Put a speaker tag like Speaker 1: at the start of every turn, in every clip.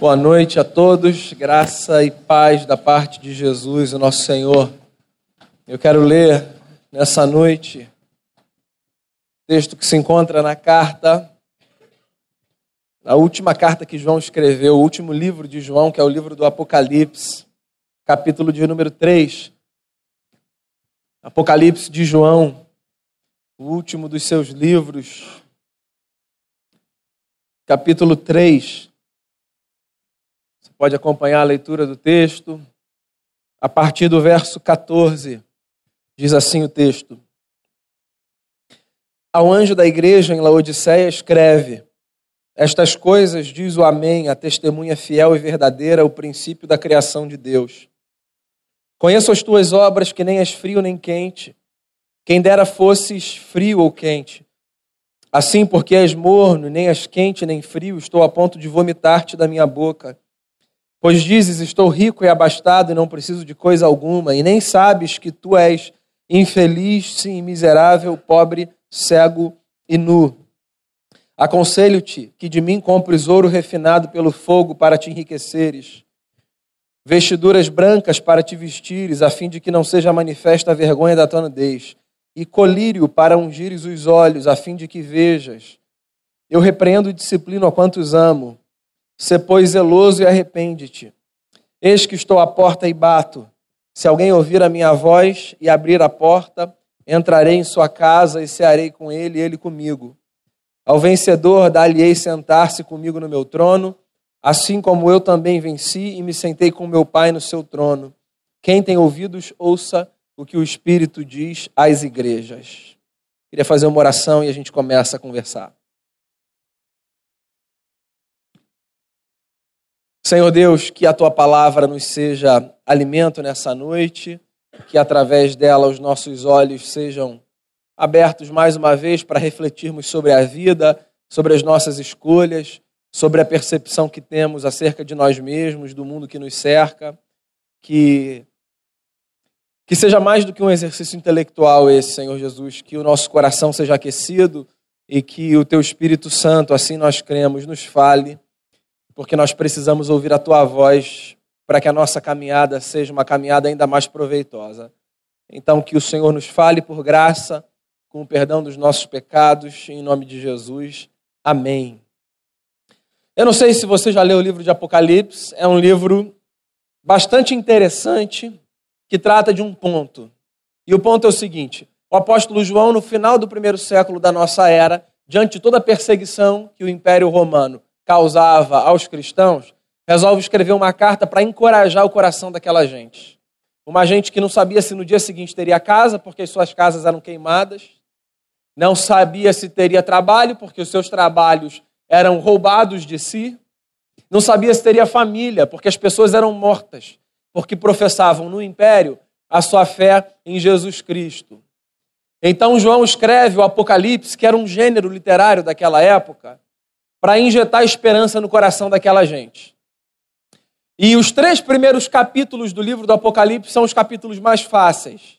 Speaker 1: Boa noite a todos, graça e paz da parte de Jesus, o nosso Senhor. Eu quero ler nessa noite texto que se encontra na carta, na última carta que João escreveu, o último livro de João, que é o livro do Apocalipse, capítulo de número 3. Apocalipse de João, o último dos seus livros, capítulo 3. Pode acompanhar a leitura do texto. A partir do verso 14, diz assim o texto: Ao anjo da igreja em Laodiceia escreve: Estas coisas diz o Amém, a testemunha fiel e verdadeira, o princípio da criação de Deus. Conheço as tuas obras, que nem és frio nem quente. Quem dera fosses frio ou quente. Assim, porque és morno, nem és quente nem frio, estou a ponto de vomitar-te da minha boca. Pois dizes: Estou rico e abastado e não preciso de coisa alguma, e nem sabes que tu és infeliz, sim, miserável, pobre, cego e nu. Aconselho-te que de mim compres ouro refinado pelo fogo para te enriqueceres, vestiduras brancas para te vestires, a fim de que não seja manifesta a vergonha da tua nudez, e colírio para ungires os olhos, a fim de que vejas. Eu repreendo e disciplino a quantos amo. Se, pois, zeloso e arrepende-te. Eis que estou à porta e bato. Se alguém ouvir a minha voz e abrir a porta, entrarei em sua casa e cearei com ele e ele comigo. Ao vencedor, dar-lhe-ei sentar-se comigo no meu trono, assim como eu também venci e me sentei com meu Pai no seu trono. Quem tem ouvidos, ouça o que o Espírito diz às igrejas. Queria fazer uma oração e a gente começa a conversar. Senhor Deus, que a tua palavra nos seja alimento nessa noite, que através dela os nossos olhos sejam abertos mais uma vez para refletirmos sobre a vida, sobre as nossas escolhas, sobre a percepção que temos acerca de nós mesmos, do mundo que nos cerca, que que seja mais do que um exercício intelectual esse, Senhor Jesus, que o nosso coração seja aquecido e que o teu Espírito Santo, assim nós cremos, nos fale porque nós precisamos ouvir a tua voz para que a nossa caminhada seja uma caminhada ainda mais proveitosa. Então, que o Senhor nos fale por graça, com o perdão dos nossos pecados, em nome de Jesus. Amém. Eu não sei se você já leu o livro de Apocalipse, é um livro bastante interessante que trata de um ponto. E o ponto é o seguinte: o apóstolo João, no final do primeiro século da nossa era, diante de toda a perseguição que o Império Romano causava aos cristãos, resolve escrever uma carta para encorajar o coração daquela gente. Uma gente que não sabia se no dia seguinte teria casa, porque suas casas eram queimadas, não sabia se teria trabalho, porque os seus trabalhos eram roubados de si, não sabia se teria família, porque as pessoas eram mortas, porque professavam no império a sua fé em Jesus Cristo. Então João escreve o Apocalipse, que era um gênero literário daquela época, para injetar esperança no coração daquela gente. E os três primeiros capítulos do livro do Apocalipse são os capítulos mais fáceis,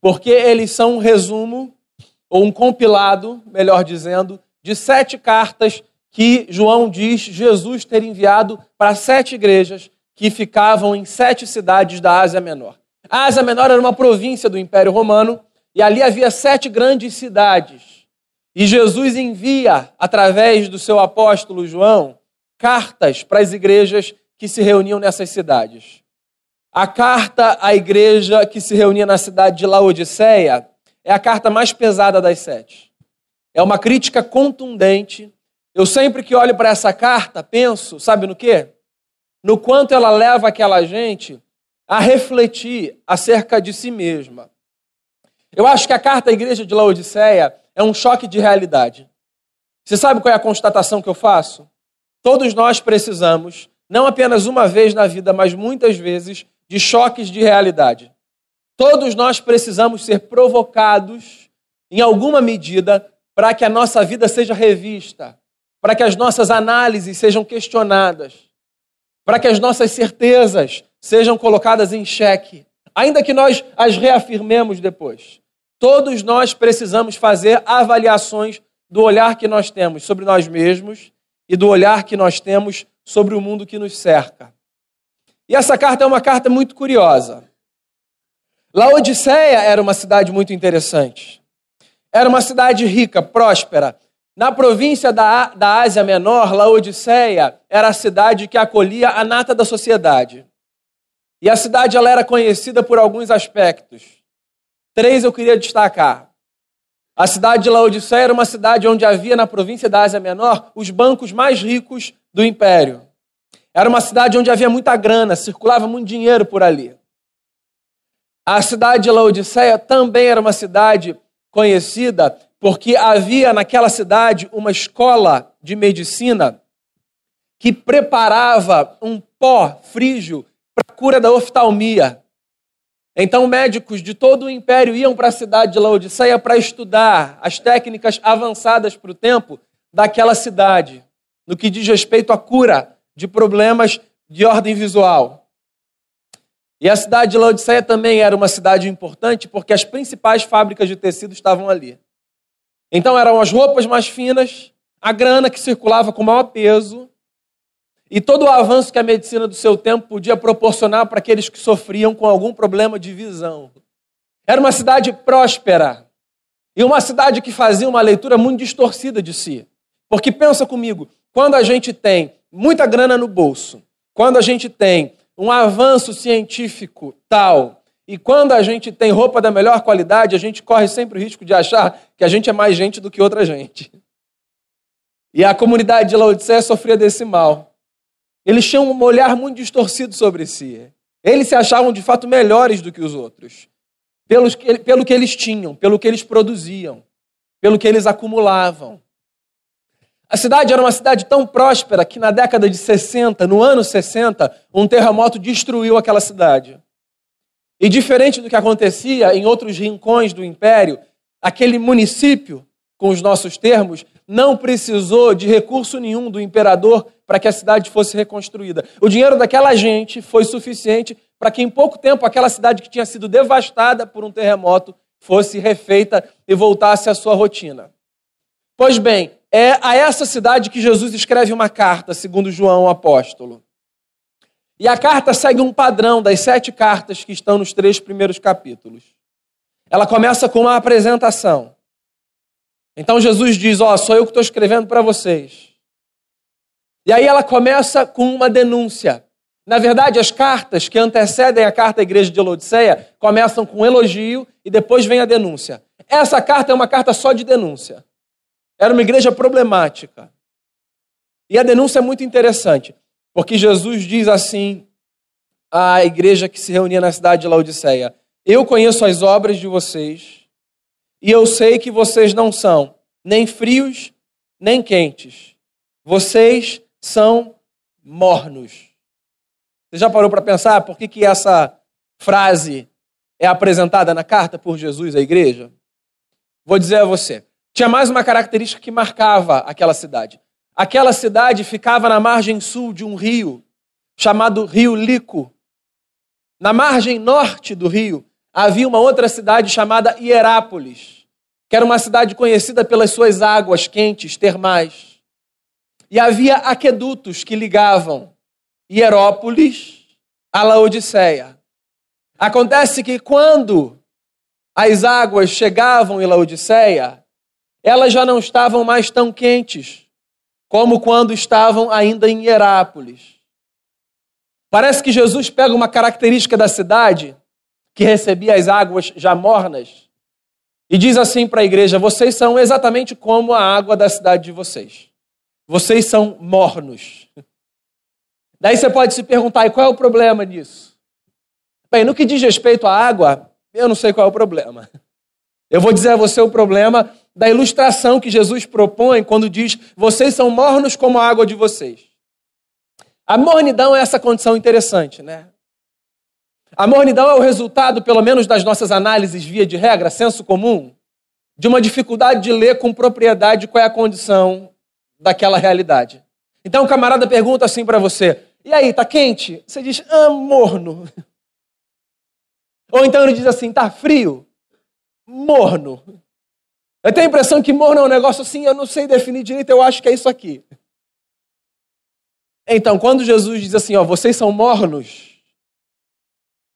Speaker 1: porque eles são um resumo, ou um compilado, melhor dizendo, de sete cartas que João diz Jesus ter enviado para sete igrejas que ficavam em sete cidades da Ásia Menor. A Ásia Menor era uma província do Império Romano e ali havia sete grandes cidades e Jesus envia, através do seu apóstolo João, cartas para as igrejas que se reuniam nessas cidades. A carta à igreja que se reunia na cidade de Laodiceia é a carta mais pesada das sete. É uma crítica contundente. Eu sempre que olho para essa carta, penso, sabe no quê? No quanto ela leva aquela gente a refletir acerca de si mesma. Eu acho que a carta à igreja de Laodiceia é um choque de realidade. Você sabe qual é a constatação que eu faço? Todos nós precisamos, não apenas uma vez na vida, mas muitas vezes, de choques de realidade. Todos nós precisamos ser provocados, em alguma medida, para que a nossa vida seja revista, para que as nossas análises sejam questionadas, para que as nossas certezas sejam colocadas em xeque, ainda que nós as reafirmemos depois. Todos nós precisamos fazer avaliações do olhar que nós temos sobre nós mesmos e do olhar que nós temos sobre o mundo que nos cerca. E essa carta é uma carta muito curiosa. Laodiceia era uma cidade muito interessante. Era uma cidade rica, próspera. Na província da, da Ásia Menor, Laodiceia era a cidade que acolhia a nata da sociedade. E a cidade ela era conhecida por alguns aspectos. Três eu queria destacar. A cidade de Laodiceia era uma cidade onde havia na província da Ásia Menor os bancos mais ricos do império. Era uma cidade onde havia muita grana, circulava muito dinheiro por ali. A cidade de Laodiceia também era uma cidade conhecida porque havia naquela cidade uma escola de medicina que preparava um pó frígio para a cura da oftalmia. Então, médicos de todo o império iam para a cidade de Laodiceia para estudar as técnicas avançadas para o tempo daquela cidade, no que diz respeito à cura de problemas de ordem visual. E a cidade de Laodiceia também era uma cidade importante porque as principais fábricas de tecido estavam ali. Então eram as roupas mais finas, a grana que circulava com maior peso e todo o avanço que a medicina do seu tempo podia proporcionar para aqueles que sofriam com algum problema de visão. Era uma cidade próspera e uma cidade que fazia uma leitura muito distorcida de si. Porque pensa comigo, quando a gente tem muita grana no bolso, quando a gente tem um avanço científico tal, e quando a gente tem roupa da melhor qualidade, a gente corre sempre o risco de achar que a gente é mais gente do que outra gente. E a comunidade de Laodiceia sofria desse mal. Eles tinham um olhar muito distorcido sobre si. Eles se achavam de fato melhores do que os outros, pelo que, pelo que eles tinham, pelo que eles produziam, pelo que eles acumulavam. A cidade era uma cidade tão próspera que na década de 60, no ano 60, um terremoto destruiu aquela cidade. E diferente do que acontecia em outros rincões do império, aquele município, com os nossos termos, não precisou de recurso nenhum do imperador para que a cidade fosse reconstruída. O dinheiro daquela gente foi suficiente para que em pouco tempo aquela cidade que tinha sido devastada por um terremoto fosse refeita e voltasse à sua rotina. Pois bem, é a essa cidade que Jesus escreve uma carta, segundo João o apóstolo. E a carta segue um padrão das sete cartas que estão nos três primeiros capítulos. Ela começa com uma apresentação. Então Jesus diz: Ó, oh, sou eu que estou escrevendo para vocês. E aí ela começa com uma denúncia. Na verdade, as cartas que antecedem a carta à igreja de Laodiceia começam com um elogio e depois vem a denúncia. Essa carta é uma carta só de denúncia. Era uma igreja problemática. E a denúncia é muito interessante, porque Jesus diz assim à igreja que se reunia na cidade de Laodiceia: Eu conheço as obras de vocês, e eu sei que vocês não são nem frios nem quentes. Vocês são mornos. Você já parou para pensar por que, que essa frase é apresentada na carta por Jesus à igreja? Vou dizer a você. Tinha mais uma característica que marcava aquela cidade. Aquela cidade ficava na margem sul de um rio chamado Rio Lico. Na margem norte do rio havia uma outra cidade chamada Hierápolis, que era uma cidade conhecida pelas suas águas quentes, termais. E havia aquedutos que ligavam Hierópolis a Laodiceia. Acontece que quando as águas chegavam em Laodiceia, elas já não estavam mais tão quentes como quando estavam ainda em Herápolis. Parece que Jesus pega uma característica da cidade, que recebia as águas já mornas, e diz assim para a igreja: vocês são exatamente como a água da cidade de vocês. Vocês são mornos. Daí você pode se perguntar: e qual é o problema disso? Bem, no que diz respeito à água, eu não sei qual é o problema. Eu vou dizer a você o problema da ilustração que Jesus propõe quando diz: vocês são mornos como a água de vocês. A mornidão é essa condição interessante, né? A mornidão é o resultado, pelo menos das nossas análises via de regra, senso comum, de uma dificuldade de ler com propriedade qual é a condição daquela realidade. Então o camarada pergunta assim para você: e aí, tá quente? Você diz, ah, morno. Ou então ele diz assim, tá frio? Morno. Eu tenho a impressão que morno é um negócio assim, eu não sei definir direito, eu acho que é isso aqui. Então, quando Jesus diz assim, ó, vocês são mornos,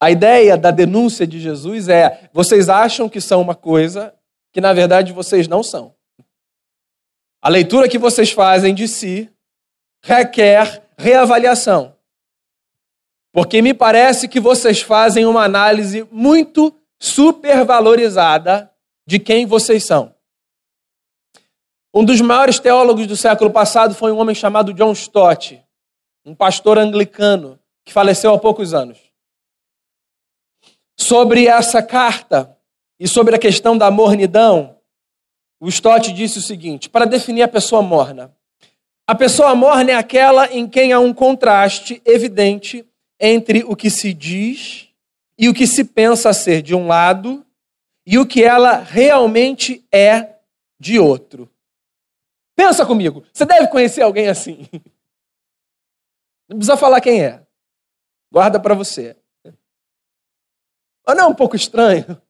Speaker 1: a ideia da denúncia de Jesus é: vocês acham que são uma coisa que na verdade vocês não são. A leitura que vocês fazem de si requer reavaliação. Porque me parece que vocês fazem uma análise muito supervalorizada de quem vocês são. Um dos maiores teólogos do século passado foi um homem chamado John Stott, um pastor anglicano que faleceu há poucos anos. Sobre essa carta e sobre a questão da mornidão, o Stott disse o seguinte: para definir a pessoa morna, a pessoa morna é aquela em quem há um contraste evidente entre o que se diz e o que se pensa ser de um lado e o que ela realmente é de outro. Pensa comigo, você deve conhecer alguém assim. Não precisa falar quem é. Guarda para você. Mas não é um pouco estranho?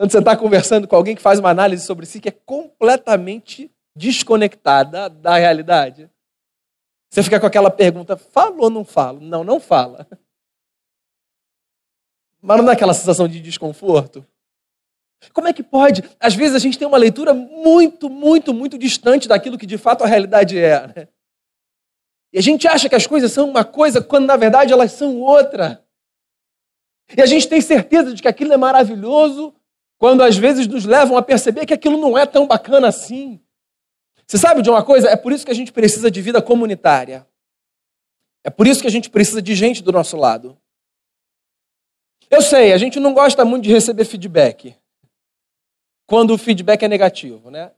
Speaker 1: Quando você está conversando com alguém que faz uma análise sobre si que é completamente desconectada da realidade. Você fica com aquela pergunta: falo ou não falo? Não, não fala. Mas não dá aquela sensação de desconforto? Como é que pode? Às vezes a gente tem uma leitura muito, muito, muito distante daquilo que de fato a realidade é. Né? E a gente acha que as coisas são uma coisa quando na verdade elas são outra. E a gente tem certeza de que aquilo é maravilhoso quando às vezes nos levam a perceber que aquilo não é tão bacana assim. Você sabe de uma coisa? É por isso que a gente precisa de vida comunitária. É por isso que a gente precisa de gente do nosso lado. Eu sei, a gente não gosta muito de receber feedback. Quando o feedback é negativo, né?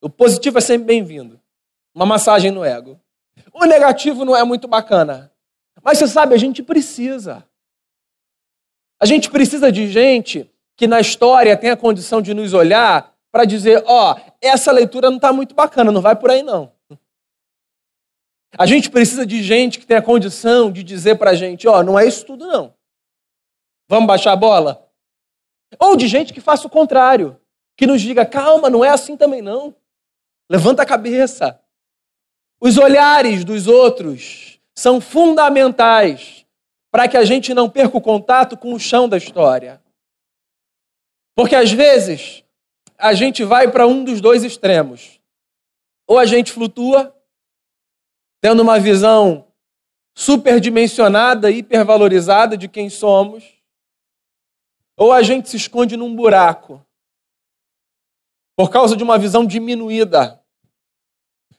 Speaker 1: O positivo é sempre bem-vindo. Uma massagem no ego. O negativo não é muito bacana. Mas você sabe, a gente precisa. A gente precisa de gente que na história tem a condição de nos olhar para dizer: ó, oh, essa leitura não está muito bacana, não vai por aí não. A gente precisa de gente que tenha condição de dizer para a gente: ó, oh, não é isso tudo não. Vamos baixar a bola? Ou de gente que faça o contrário, que nos diga: calma, não é assim também não. Levanta a cabeça. Os olhares dos outros são fundamentais para que a gente não perca o contato com o chão da história. Porque às vezes a gente vai para um dos dois extremos. Ou a gente flutua, tendo uma visão superdimensionada, hipervalorizada de quem somos, ou a gente se esconde num buraco por causa de uma visão diminuída.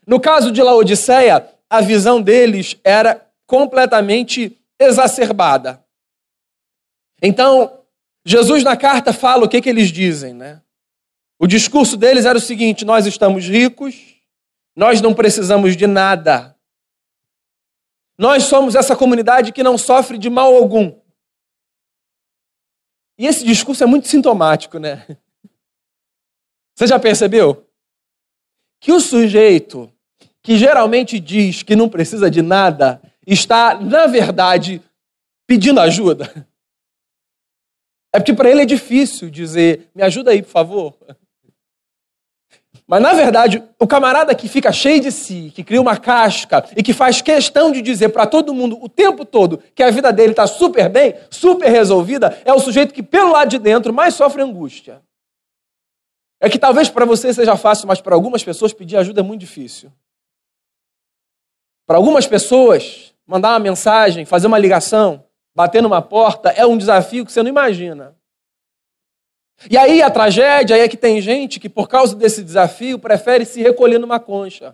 Speaker 1: No caso de Laodiceia, a visão deles era completamente exacerbada. Então, Jesus na carta fala o que, que eles dizem, né? O discurso deles era o seguinte: nós estamos ricos, nós não precisamos de nada. Nós somos essa comunidade que não sofre de mal algum. E esse discurso é muito sintomático, né? Você já percebeu? Que o sujeito que geralmente diz que não precisa de nada está, na verdade, pedindo ajuda. É porque para ele é difícil dizer: me ajuda aí, por favor. Mas, na verdade, o camarada que fica cheio de si, que cria uma casca e que faz questão de dizer para todo mundo o tempo todo que a vida dele está super bem, super resolvida, é o sujeito que, pelo lado de dentro, mais sofre angústia. É que talvez para você seja fácil, mas para algumas pessoas pedir ajuda é muito difícil. Para algumas pessoas, mandar uma mensagem, fazer uma ligação, bater numa porta é um desafio que você não imagina. E aí a tragédia é que tem gente que, por causa desse desafio, prefere se recolher numa concha.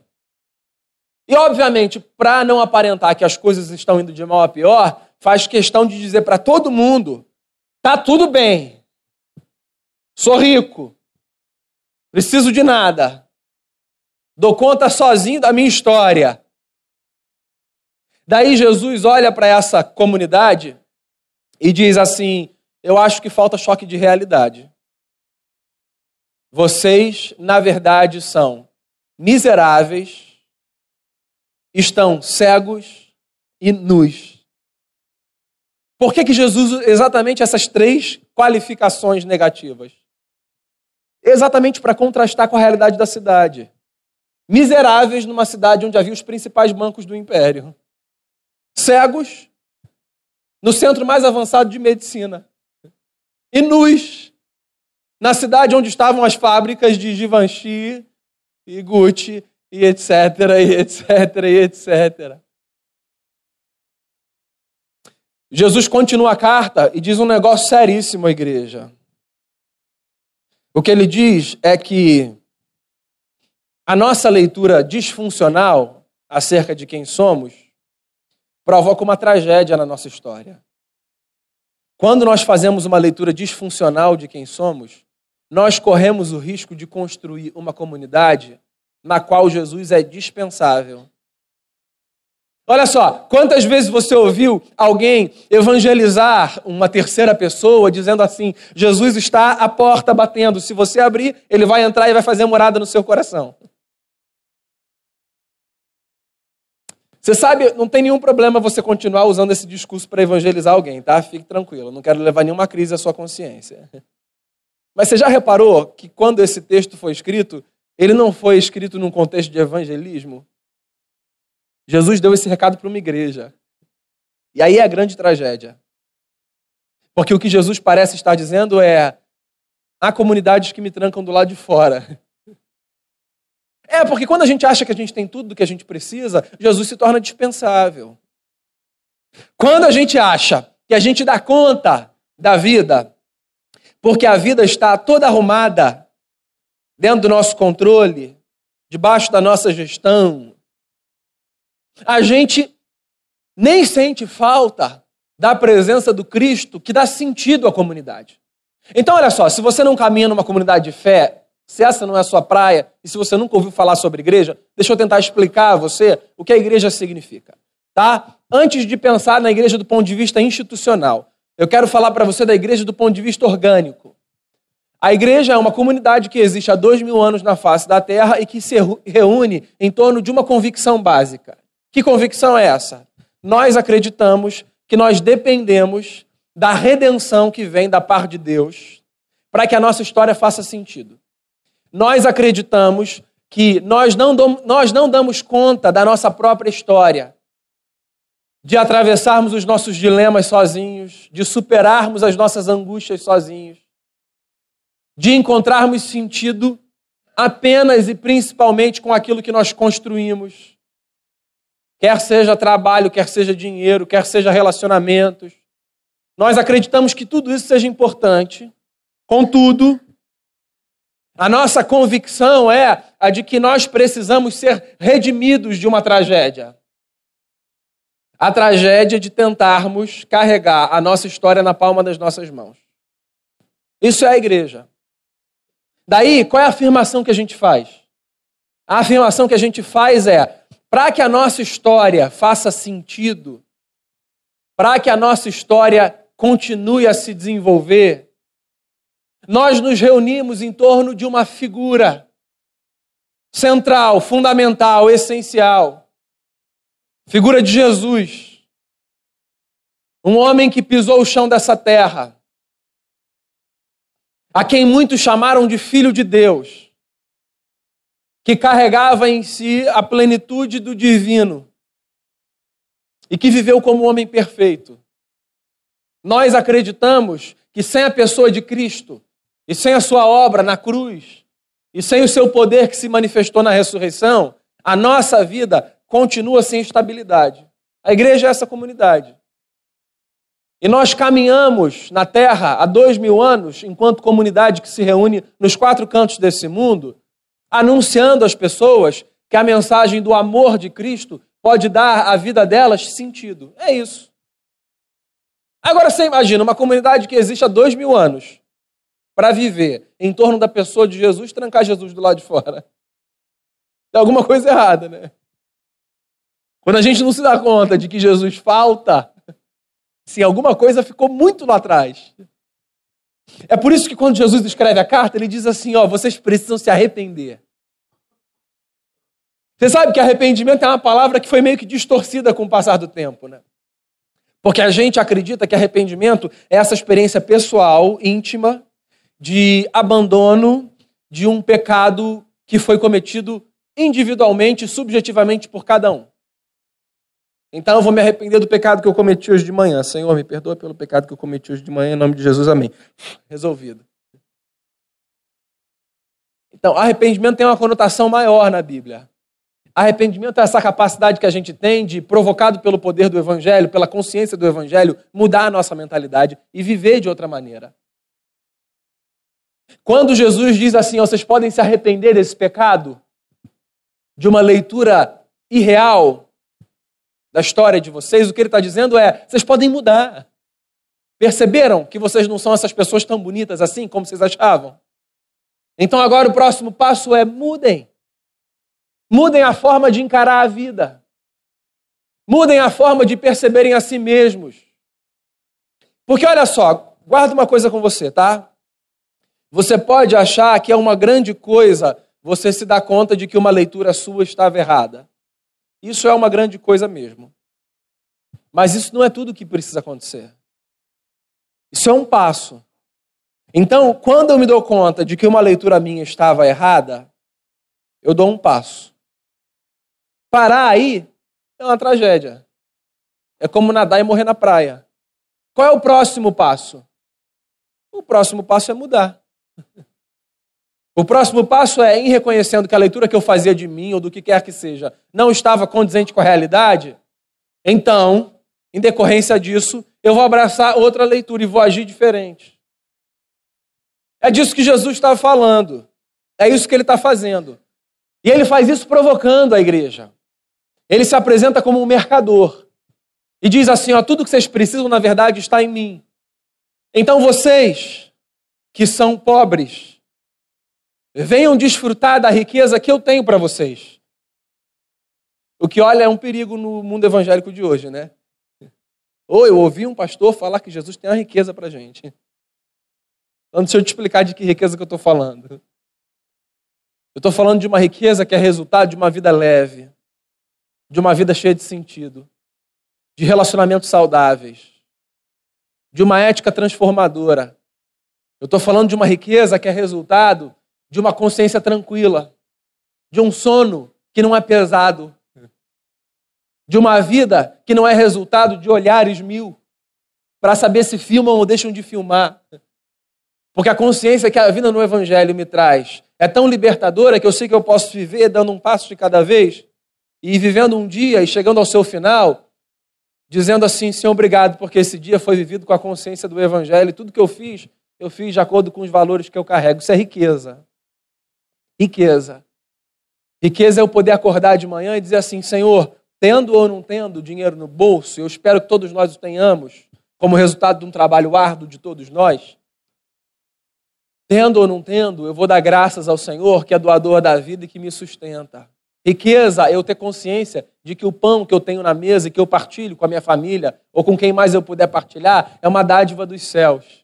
Speaker 1: E, obviamente, para não aparentar que as coisas estão indo de mal a pior, faz questão de dizer para todo mundo: tá tudo bem, sou rico, preciso de nada, dou conta sozinho da minha história. Daí Jesus olha para essa comunidade e diz assim: Eu acho que falta choque de realidade. Vocês, na verdade, são miseráveis, estão cegos e nus. Por que, que Jesus usa exatamente essas três qualificações negativas? Exatamente para contrastar com a realidade da cidade. miseráveis numa cidade onde havia os principais bancos do império. Cegos, no centro mais avançado de medicina. E nus, na cidade onde estavam as fábricas de Givenchy e Gucci e etc, e etc, e etc. Jesus continua a carta e diz um negócio seríssimo à igreja. O que ele diz é que a nossa leitura disfuncional acerca de quem somos provoca uma tragédia na nossa história. Quando nós fazemos uma leitura disfuncional de quem somos, nós corremos o risco de construir uma comunidade na qual Jesus é dispensável. Olha só, quantas vezes você ouviu alguém evangelizar uma terceira pessoa dizendo assim: Jesus está à porta batendo, se você abrir, ele vai entrar e vai fazer morada no seu coração. Você sabe, não tem nenhum problema você continuar usando esse discurso para evangelizar alguém, tá? Fique tranquilo, não quero levar nenhuma crise à sua consciência. Mas você já reparou que quando esse texto foi escrito, ele não foi escrito num contexto de evangelismo? Jesus deu esse recado para uma igreja. E aí é a grande tragédia. Porque o que Jesus parece estar dizendo é: há comunidades que me trancam do lado de fora. É, porque quando a gente acha que a gente tem tudo do que a gente precisa, Jesus se torna dispensável. Quando a gente acha que a gente dá conta da vida, porque a vida está toda arrumada dentro do nosso controle, debaixo da nossa gestão, a gente nem sente falta da presença do Cristo que dá sentido à comunidade. Então, olha só, se você não caminha numa comunidade de fé, se essa não é a sua praia e se você nunca ouviu falar sobre igreja, deixa eu tentar explicar a você o que a igreja significa, tá? Antes de pensar na igreja do ponto de vista institucional, eu quero falar para você da igreja do ponto de vista orgânico. A igreja é uma comunidade que existe há dois mil anos na face da terra e que se reúne em torno de uma convicção básica. Que convicção é essa? Nós acreditamos que nós dependemos da redenção que vem da parte de Deus para que a nossa história faça sentido. Nós acreditamos que nós não, nós não damos conta da nossa própria história, de atravessarmos os nossos dilemas sozinhos, de superarmos as nossas angústias sozinhos, de encontrarmos sentido apenas e principalmente com aquilo que nós construímos quer seja trabalho, quer seja dinheiro, quer seja relacionamentos. Nós acreditamos que tudo isso seja importante. Contudo, a nossa convicção é a de que nós precisamos ser redimidos de uma tragédia. A tragédia de tentarmos carregar a nossa história na palma das nossas mãos. Isso é a igreja. Daí, qual é a afirmação que a gente faz? A afirmação que a gente faz é: para que a nossa história faça sentido, para que a nossa história continue a se desenvolver, nós nos reunimos em torno de uma figura central, fundamental, essencial. Figura de Jesus. Um homem que pisou o chão dessa terra, a quem muitos chamaram de filho de Deus que carregava em si a plenitude do divino e que viveu como um homem perfeito. Nós acreditamos que sem a pessoa de Cristo e sem a sua obra na cruz e sem o seu poder que se manifestou na ressurreição, a nossa vida continua sem estabilidade. A igreja é essa comunidade. E nós caminhamos na terra há dois mil anos, enquanto comunidade que se reúne nos quatro cantos desse mundo, anunciando às pessoas que a mensagem do amor de Cristo pode dar à vida delas sentido. É isso. Agora você imagina uma comunidade que existe há dois mil anos para viver em torno da pessoa de Jesus, trancar Jesus do lado de fora. Tem alguma coisa errada, né? Quando a gente não se dá conta de que Jesus falta, se alguma coisa ficou muito lá atrás. É por isso que quando Jesus escreve a carta, ele diz assim: ó, vocês precisam se arrepender. Você sabe que arrependimento é uma palavra que foi meio que distorcida com o passar do tempo, né? Porque a gente acredita que arrependimento é essa experiência pessoal, íntima, de abandono de um pecado que foi cometido individualmente, subjetivamente por cada um. Então eu vou me arrepender do pecado que eu cometi hoje de manhã. Senhor, me perdoa pelo pecado que eu cometi hoje de manhã, em nome de Jesus, amém. Resolvido. Então, arrependimento tem uma conotação maior na Bíblia. Arrependimento é essa capacidade que a gente tem de, provocado pelo poder do Evangelho, pela consciência do Evangelho, mudar a nossa mentalidade e viver de outra maneira. Quando Jesus diz assim, vocês podem se arrepender desse pecado, de uma leitura irreal, da história de vocês, o que ele está dizendo é: vocês podem mudar. Perceberam que vocês não são essas pessoas tão bonitas assim como vocês achavam? Então agora o próximo passo é mudem. Mudem a forma de encarar a vida. Mudem a forma de perceberem a si mesmos. Porque olha só, guarda uma coisa com você, tá? Você pode achar que é uma grande coisa você se dar conta de que uma leitura sua estava errada. Isso é uma grande coisa mesmo. Mas isso não é tudo que precisa acontecer. Isso é um passo. Então, quando eu me dou conta de que uma leitura minha estava errada, eu dou um passo. Parar aí é uma tragédia. É como nadar e morrer na praia. Qual é o próximo passo? O próximo passo é mudar. O próximo passo é, em reconhecendo que a leitura que eu fazia de mim, ou do que quer que seja, não estava condizente com a realidade, então, em decorrência disso, eu vou abraçar outra leitura e vou agir diferente. É disso que Jesus está falando. É isso que ele está fazendo. E ele faz isso provocando a igreja. Ele se apresenta como um mercador. E diz assim: ó, tudo que vocês precisam, na verdade, está em mim. Então vocês, que são pobres, Venham desfrutar da riqueza que eu tenho para vocês. O que, olha, é um perigo no mundo evangélico de hoje, né? Ou eu ouvi um pastor falar que Jesus tem uma riqueza para a gente. Então, deixa eu te explicar de que riqueza que eu estou falando. Eu estou falando de uma riqueza que é resultado de uma vida leve, de uma vida cheia de sentido, de relacionamentos saudáveis, de uma ética transformadora. Eu estou falando de uma riqueza que é resultado de uma consciência tranquila, de um sono que não é pesado, de uma vida que não é resultado de olhares mil para saber se filmam ou deixam de filmar. Porque a consciência que a vida no Evangelho me traz é tão libertadora que eu sei que eu posso viver dando um passo de cada vez e vivendo um dia e chegando ao seu final, dizendo assim: Senhor, obrigado, porque esse dia foi vivido com a consciência do Evangelho e tudo que eu fiz, eu fiz de acordo com os valores que eu carrego. Isso é riqueza riqueza. Riqueza é o poder acordar de manhã e dizer assim: Senhor, tendo ou não tendo dinheiro no bolso, eu espero que todos nós o tenhamos, como resultado de um trabalho árduo de todos nós. Tendo ou não tendo, eu vou dar graças ao Senhor, que é doador da vida e que me sustenta. Riqueza é eu ter consciência de que o pão que eu tenho na mesa e que eu partilho com a minha família ou com quem mais eu puder partilhar é uma dádiva dos céus.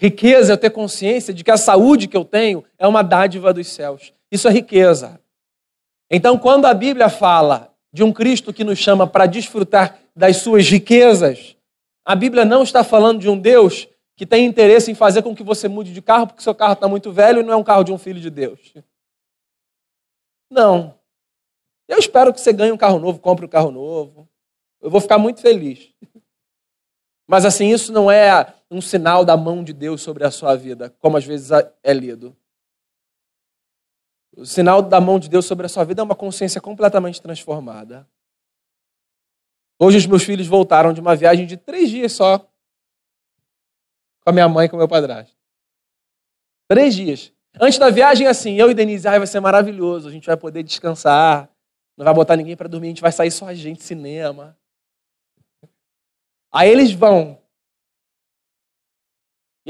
Speaker 1: Riqueza é eu ter consciência de que a saúde que eu tenho é uma dádiva dos céus. Isso é riqueza. Então, quando a Bíblia fala de um Cristo que nos chama para desfrutar das suas riquezas, a Bíblia não está falando de um Deus que tem interesse em fazer com que você mude de carro porque seu carro está muito velho e não é um carro de um filho de Deus. Não. Eu espero que você ganhe um carro novo, compre um carro novo. Eu vou ficar muito feliz. Mas assim, isso não é um sinal da mão de Deus sobre a sua vida, como às vezes é lido. O sinal da mão de Deus sobre a sua vida é uma consciência completamente transformada. Hoje os meus filhos voltaram de uma viagem de três dias só com a minha mãe e com o meu padrasto. Três dias. Antes da viagem, assim, eu e Denise, ai, vai ser maravilhoso, a gente vai poder descansar, não vai botar ninguém para dormir, a gente vai sair só a gente, cinema. Aí eles vão.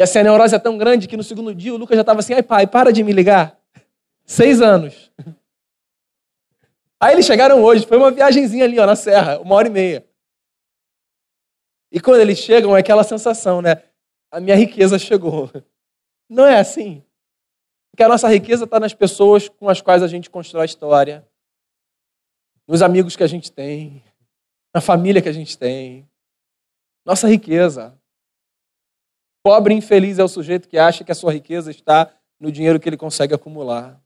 Speaker 1: E assim, a neurose é tão grande que no segundo dia o Lucas já estava assim: ai pai, para de me ligar. Seis anos. Aí eles chegaram hoje, foi uma viagemzinha ali ó, na serra, uma hora e meia. E quando eles chegam, é aquela sensação, né? A minha riqueza chegou. Não é assim. Porque a nossa riqueza está nas pessoas com as quais a gente constrói a história, nos amigos que a gente tem, na família que a gente tem, nossa riqueza. Pobre e infeliz é o sujeito que acha que a sua riqueza está no dinheiro que ele consegue acumular.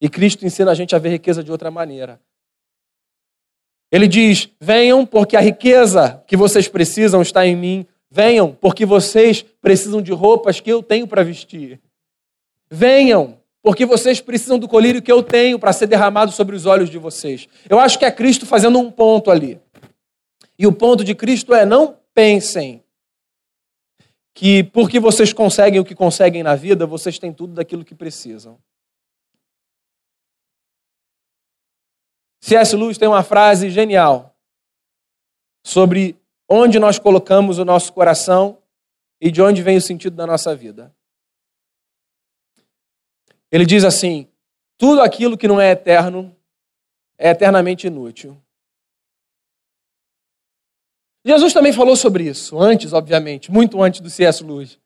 Speaker 1: E Cristo ensina a gente a ver riqueza de outra maneira. Ele diz: Venham, porque a riqueza que vocês precisam está em mim. Venham, porque vocês precisam de roupas que eu tenho para vestir. Venham, porque vocês precisam do colírio que eu tenho para ser derramado sobre os olhos de vocês. Eu acho que é Cristo fazendo um ponto ali. E o ponto de Cristo é: não pensem que porque vocês conseguem o que conseguem na vida, vocês têm tudo daquilo que precisam. C.S. Lewis tem uma frase genial sobre onde nós colocamos o nosso coração e de onde vem o sentido da nossa vida. Ele diz assim: tudo aquilo que não é eterno é eternamente inútil. Jesus também falou sobre isso, antes, obviamente, muito antes do C.S. Lewis.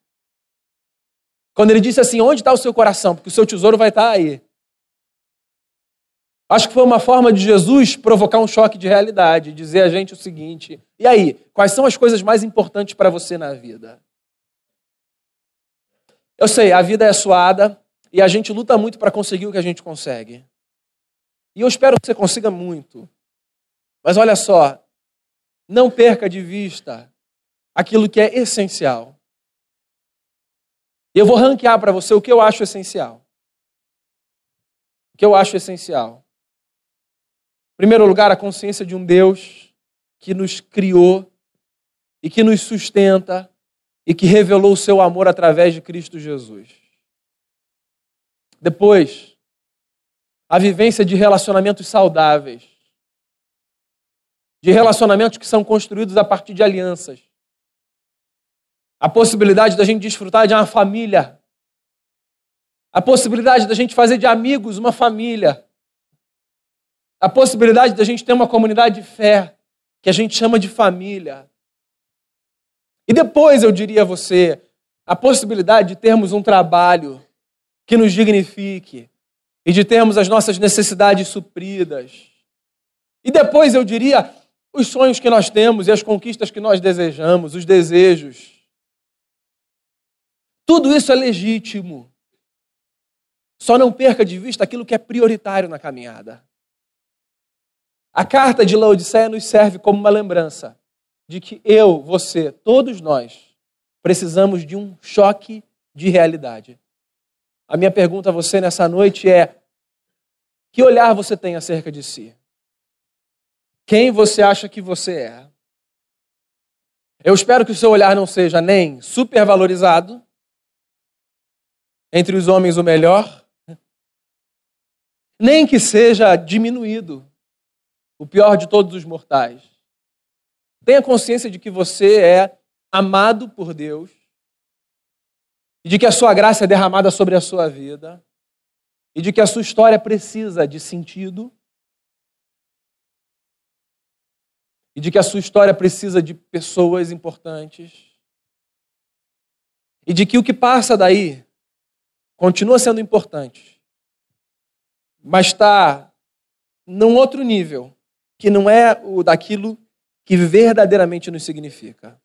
Speaker 1: Quando ele disse assim: onde está o seu coração? Porque o seu tesouro vai estar aí. Acho que foi uma forma de Jesus provocar um choque de realidade, dizer a gente o seguinte: e aí, quais são as coisas mais importantes para você na vida? Eu sei, a vida é suada e a gente luta muito para conseguir o que a gente consegue. E eu espero que você consiga muito. Mas olha só, não perca de vista aquilo que é essencial. E eu vou ranquear para você o que eu acho essencial. O que eu acho essencial. Em primeiro lugar, a consciência de um Deus que nos criou e que nos sustenta e que revelou o seu amor através de Cristo Jesus. Depois, a vivência de relacionamentos saudáveis, de relacionamentos que são construídos a partir de alianças. A possibilidade da gente desfrutar de uma família. A possibilidade da gente fazer de amigos uma família a possibilidade da gente ter uma comunidade de fé, que a gente chama de família. E depois eu diria a você, a possibilidade de termos um trabalho que nos dignifique e de termos as nossas necessidades supridas. E depois eu diria os sonhos que nós temos e as conquistas que nós desejamos, os desejos. Tudo isso é legítimo. Só não perca de vista aquilo que é prioritário na caminhada. A carta de Laodiceia nos serve como uma lembrança de que eu, você, todos nós, precisamos de um choque de realidade. A minha pergunta a você nessa noite é: que olhar você tem acerca de si? Quem você acha que você é? Eu espero que o seu olhar não seja nem supervalorizado, entre os homens o melhor, nem que seja diminuído, o pior de todos os mortais. Tenha consciência de que você é amado por Deus e de que a sua graça é derramada sobre a sua vida e de que a sua história precisa de sentido e de que a sua história precisa de pessoas importantes e de que o que passa daí continua sendo importante, mas está num outro nível que não é o daquilo que verdadeiramente nos significa.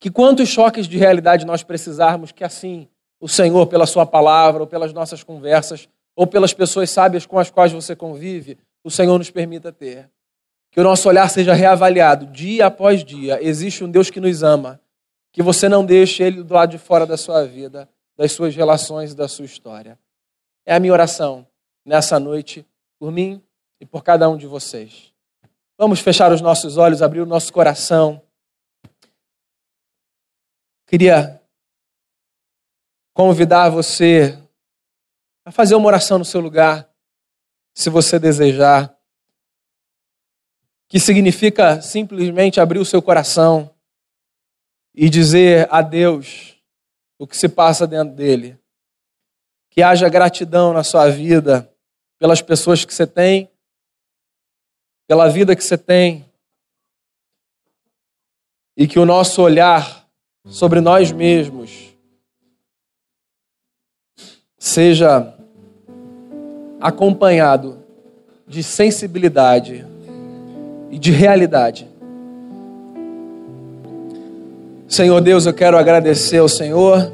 Speaker 1: Que quantos choques de realidade nós precisarmos que assim o Senhor, pela sua palavra, ou pelas nossas conversas, ou pelas pessoas sábias com as quais você convive, o Senhor nos permita ter. Que o nosso olhar seja reavaliado dia após dia. Existe um Deus que nos ama. Que você não deixe Ele do lado de fora da sua vida, das suas relações e da sua história. É a minha oração nessa noite, por mim e por cada um de vocês. Vamos fechar os nossos olhos, abrir o nosso coração. Queria convidar você a fazer uma oração no seu lugar, se você desejar, que significa simplesmente abrir o seu coração e dizer a Deus o que se passa dentro dele. Que haja gratidão na sua vida pelas pessoas que você tem pela vida que você tem e que o nosso olhar sobre nós mesmos seja acompanhado de sensibilidade e de realidade. Senhor Deus, eu quero agradecer ao Senhor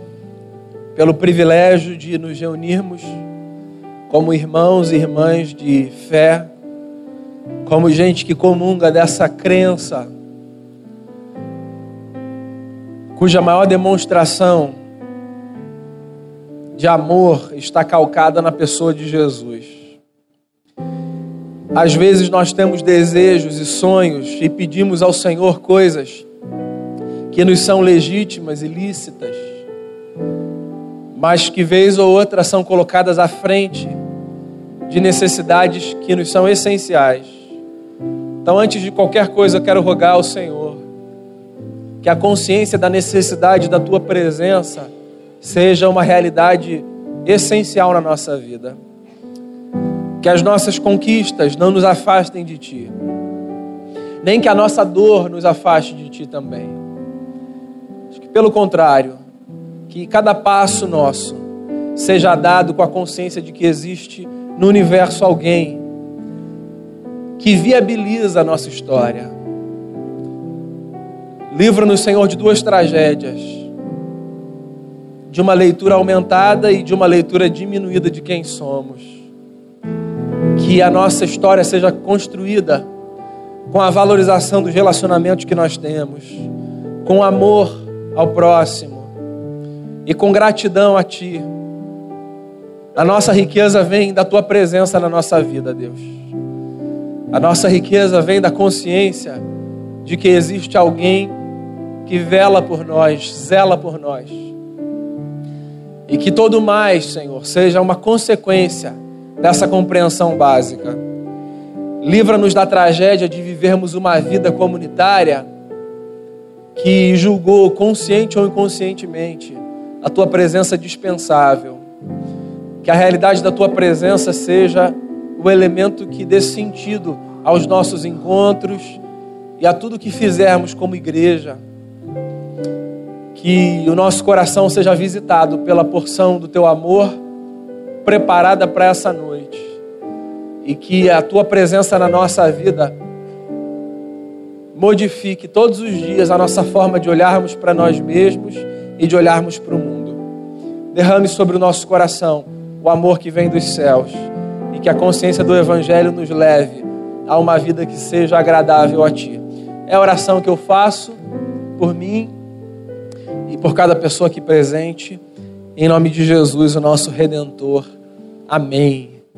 Speaker 1: pelo privilégio de nos reunirmos como irmãos e irmãs de fé, como gente que comunga dessa crença, cuja maior demonstração de amor está calcada na pessoa de Jesus. Às vezes nós temos desejos e sonhos e pedimos ao Senhor coisas que nos são legítimas e lícitas, mas que vez ou outra são colocadas à frente de necessidades que nos são essenciais. Então, antes de qualquer coisa, eu quero rogar ao Senhor que a consciência da necessidade da tua presença seja uma realidade essencial na nossa vida. Que as nossas conquistas não nos afastem de Ti, nem que a nossa dor nos afaste de Ti também. Que, pelo contrário, que cada passo nosso seja dado com a consciência de que existe no universo alguém que viabiliza a nossa história. Livra-nos, Senhor, de duas tragédias de uma leitura aumentada e de uma leitura diminuída de quem somos. Que a nossa história seja construída com a valorização dos relacionamentos que nós temos, com amor ao próximo e com gratidão a Ti. A nossa riqueza vem da Tua presença na nossa vida, Deus. A nossa riqueza vem da consciência de que existe alguém que vela por nós, zela por nós e que todo mais, Senhor, seja uma consequência dessa compreensão básica. Livra-nos da tragédia de vivermos uma vida comunitária que julgou, consciente ou inconscientemente, a tua presença dispensável. Que a realidade da tua presença seja o elemento que dê sentido aos nossos encontros e a tudo que fizermos como igreja que o nosso coração seja visitado pela porção do teu amor preparada para essa noite. E que a tua presença na nossa vida modifique todos os dias a nossa forma de olharmos para nós mesmos e de olharmos para o mundo. Derrame sobre o nosso coração o amor que vem dos céus e que a consciência do Evangelho nos leve a uma vida que seja agradável a Ti. É a oração que eu faço por mim e por cada pessoa aqui presente. Em nome de Jesus, o nosso Redentor. Amém.